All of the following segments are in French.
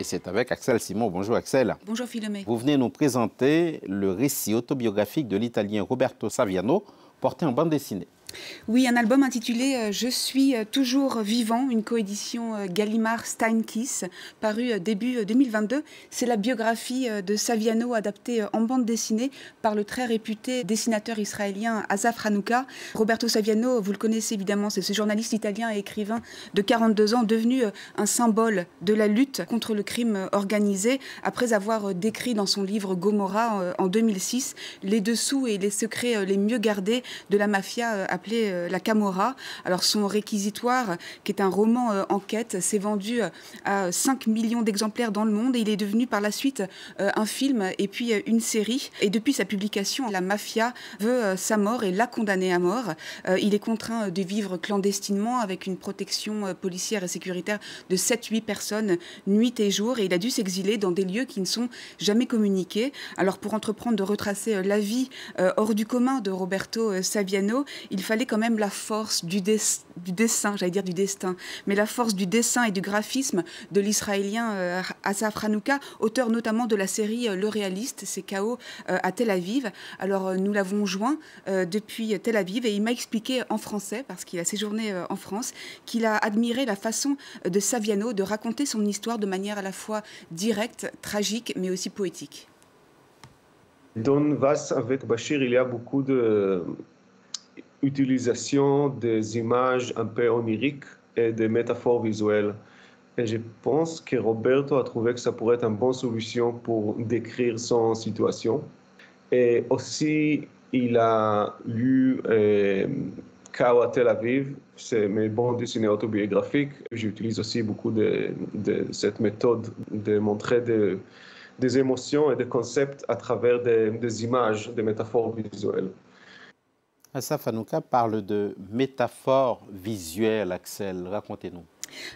Et c'est avec Axel Simon. Bonjour Axel. Bonjour Philomé. Vous venez nous présenter le récit autobiographique de l'italien Roberto Saviano, porté en bande dessinée. Oui, un album intitulé euh, Je suis euh, toujours vivant, une coédition euh, Gallimard-Steinkiss, paru début 2022. C'est la biographie de Saviano adaptée en bande dessinée par le très réputé dessinateur israélien Asaf Hanouka. Roberto Saviano, vous le connaissez évidemment, c'est ce journaliste italien et écrivain de 42 ans devenu un symbole de la lutte contre le crime organisé après avoir décrit dans son livre Gomorra en 2006 les dessous et les secrets les mieux gardés de la mafia appelé euh, La Camorra. Alors son réquisitoire, qui est un roman euh, enquête, s'est vendu euh, à 5 millions d'exemplaires dans le monde et il est devenu par la suite un film et puis une série. Et depuis sa publication, la mafia veut sa mort et l'a condamné à mort. Il est contraint de vivre clandestinement avec une protection policière et sécuritaire de 7-8 personnes nuit et jour et il a dû s'exiler dans des lieux qui ne sont jamais communiqués. Alors pour entreprendre de retracer la vie hors du commun de Roberto Saviano, il fallait quand même la force du, dessin, j'allais dire du destin, mais la force du dessin et du graphisme de l'israélien euh, Asaf Hanouka, auteur notamment de la série euh, Le Réaliste, c'est KO euh, à Tel Aviv. Alors nous l'avons joint depuis Tel Aviv et il m'a expliqué en français, parce qu'il a séjourné en France, qu'il a admiré la façon de Saviano de raconter son histoire de manière à la fois directe, tragique, mais aussi poétique. Dans Vas avec Bachir, il y a beaucoup de utilisation des images un peu oniriques et des métaphores visuelles. Et je pense que Roberto a trouvé que ça pourrait être une bonne solution pour décrire son situation. Et aussi, il a lu euh, à Tel Aviv, c'est mes bandes dessinées autobiographiques. J'utilise aussi beaucoup de, cette méthode de montrer des émotions et des concepts à travers des, des images, des métaphores visuelles. Asaf Hanouka parle de métaphore visuelle, Axel. Racontez-nous.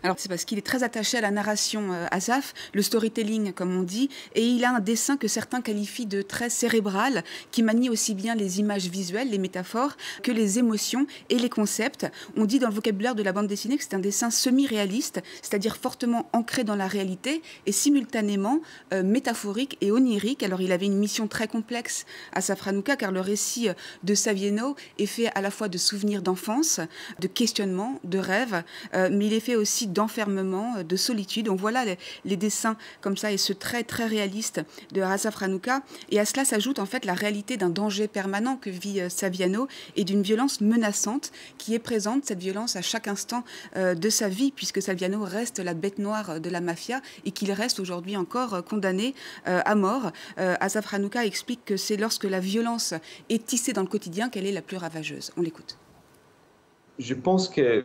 Alors c'est parce qu'il est très attaché à la narration euh, Asaf, le storytelling comme on dit, et il a un dessin que certains qualifient de très cérébral, qui manie aussi bien les images visuelles, les métaphores, que les émotions et les concepts. On dit dans le vocabulaire de la bande dessinée que c'est un dessin semi-réaliste, c'est-à-dire fortement ancré dans la réalité et simultanément euh, métaphorique et onirique. Alors il avait une mission très complexe à Safranouka, car le récit euh, de Savieno est fait à la fois de souvenirs d'enfance, de questionnements, de rêves, mais il est fait aussi d'enfermement, euh, de solitude. On voit là les, dessins comme ça et ce trait très réaliste de Asaf Ranouka. Et à cela s'ajoute en fait la réalité d'un danger permanent que vit euh, Saviano et d'une violence menaçante qui est présente, cette violence à chaque instant euh, de sa vie, puisque Saviano reste la bête noire de la mafia et qu'il reste aujourd'hui encore condamné à mort. Asaf Ranouka explique que c'est lorsque la violence est tissée dans le quotidien qu'elle est la plus ravageuse. On l'écoute. Je pense que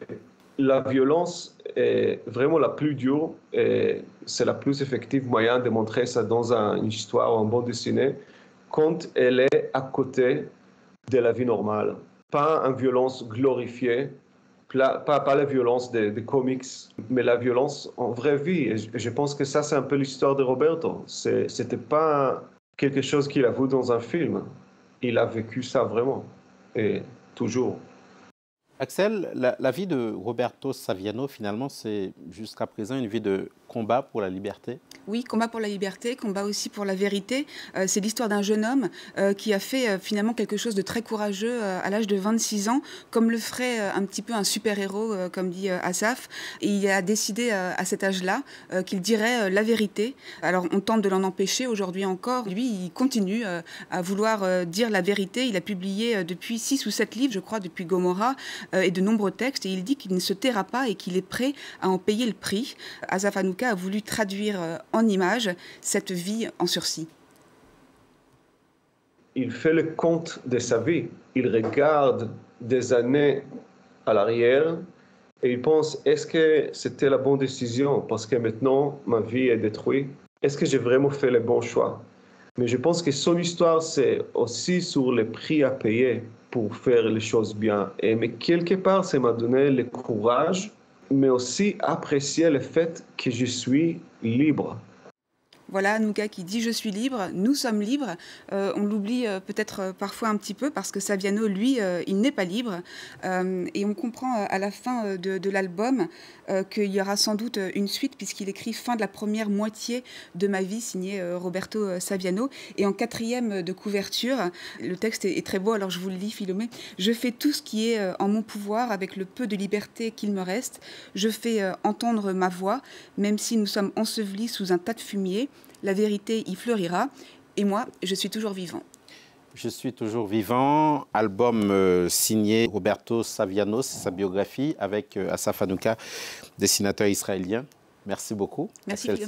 la violence est vraiment la plus dure et c'est la plus effective moyen de montrer ça dans une histoire ou un bon dessiné quand elle est à côté de la vie normale. Pas une violence glorifiée, pas, la violence des, comics, mais la violence en vraie vie. Et je, pense que ça, c'est un peu l'histoire de Roberto. C'était pas quelque chose qu'il a vu dans un film. Il a vécu ça vraiment. Et toujours. Axel, la, vie de Roberto Saviano, finalement, c'est jusqu'à présent une vie de combat pour la liberté? Oui, combat pour la liberté, combat aussi pour la vérité. Euh, c'est l'histoire d'un jeune homme euh, qui a fait euh, finalement quelque chose de très courageux à l'âge de 26 ans, comme le ferait un petit peu un super-héros, comme dit Asaf. Il a décidé à cet âge-là qu'il dirait la vérité. Alors on tente de l'en empêcher aujourd'hui encore. Lui, il continue à vouloir dire la vérité. Il a publié depuis 6 ou 7 livres, je crois, depuis Gomorra, et de nombreux textes. Et il dit qu'il ne se taira pas et qu'il est prêt à en payer le prix. Asaf a voulu traduire euh, en images cette vie en sursis. Il fait le compte de sa vie. Il regarde des années à l'arrière et il pense est-ce que c'était la bonne décision? Parce que maintenant ma vie est détruite Est-ce que j'ai vraiment fait le bon choix? Mais je pense que son histoire, c'est aussi sur le prix à payer pour faire les choses bien. Et, mais quelque part, ça m'a donné le courage mais aussi apprécier le fait que je suis libre. Voilà, Nouka qui dit je suis libre, nous sommes libres. Euh, on l'oublie euh, peut-être euh, parfois un petit peu parce que Saviano, lui, il n'est pas libre. et on comprend à la fin de, l'album qu'il y aura sans doute une suite puisqu'il écrit fin de la première moitié de ma vie, signé Roberto Saviano. Et en quatrième de couverture, le texte est, est, très beau, alors je vous le lis, Philomé. Je fais tout ce qui est en mon pouvoir avec le peu de liberté qu'il me reste. Je fais entendre ma voix, même si nous sommes ensevelis sous un tas de fumier la vérité y fleurira. Et moi, je suis toujours vivant. Je suis toujours vivant. Album euh, signé Roberto Saviano, c'est sa biographie, avec euh, Asaf Hanouka, dessinateur israélien. Merci beaucoup. Merci.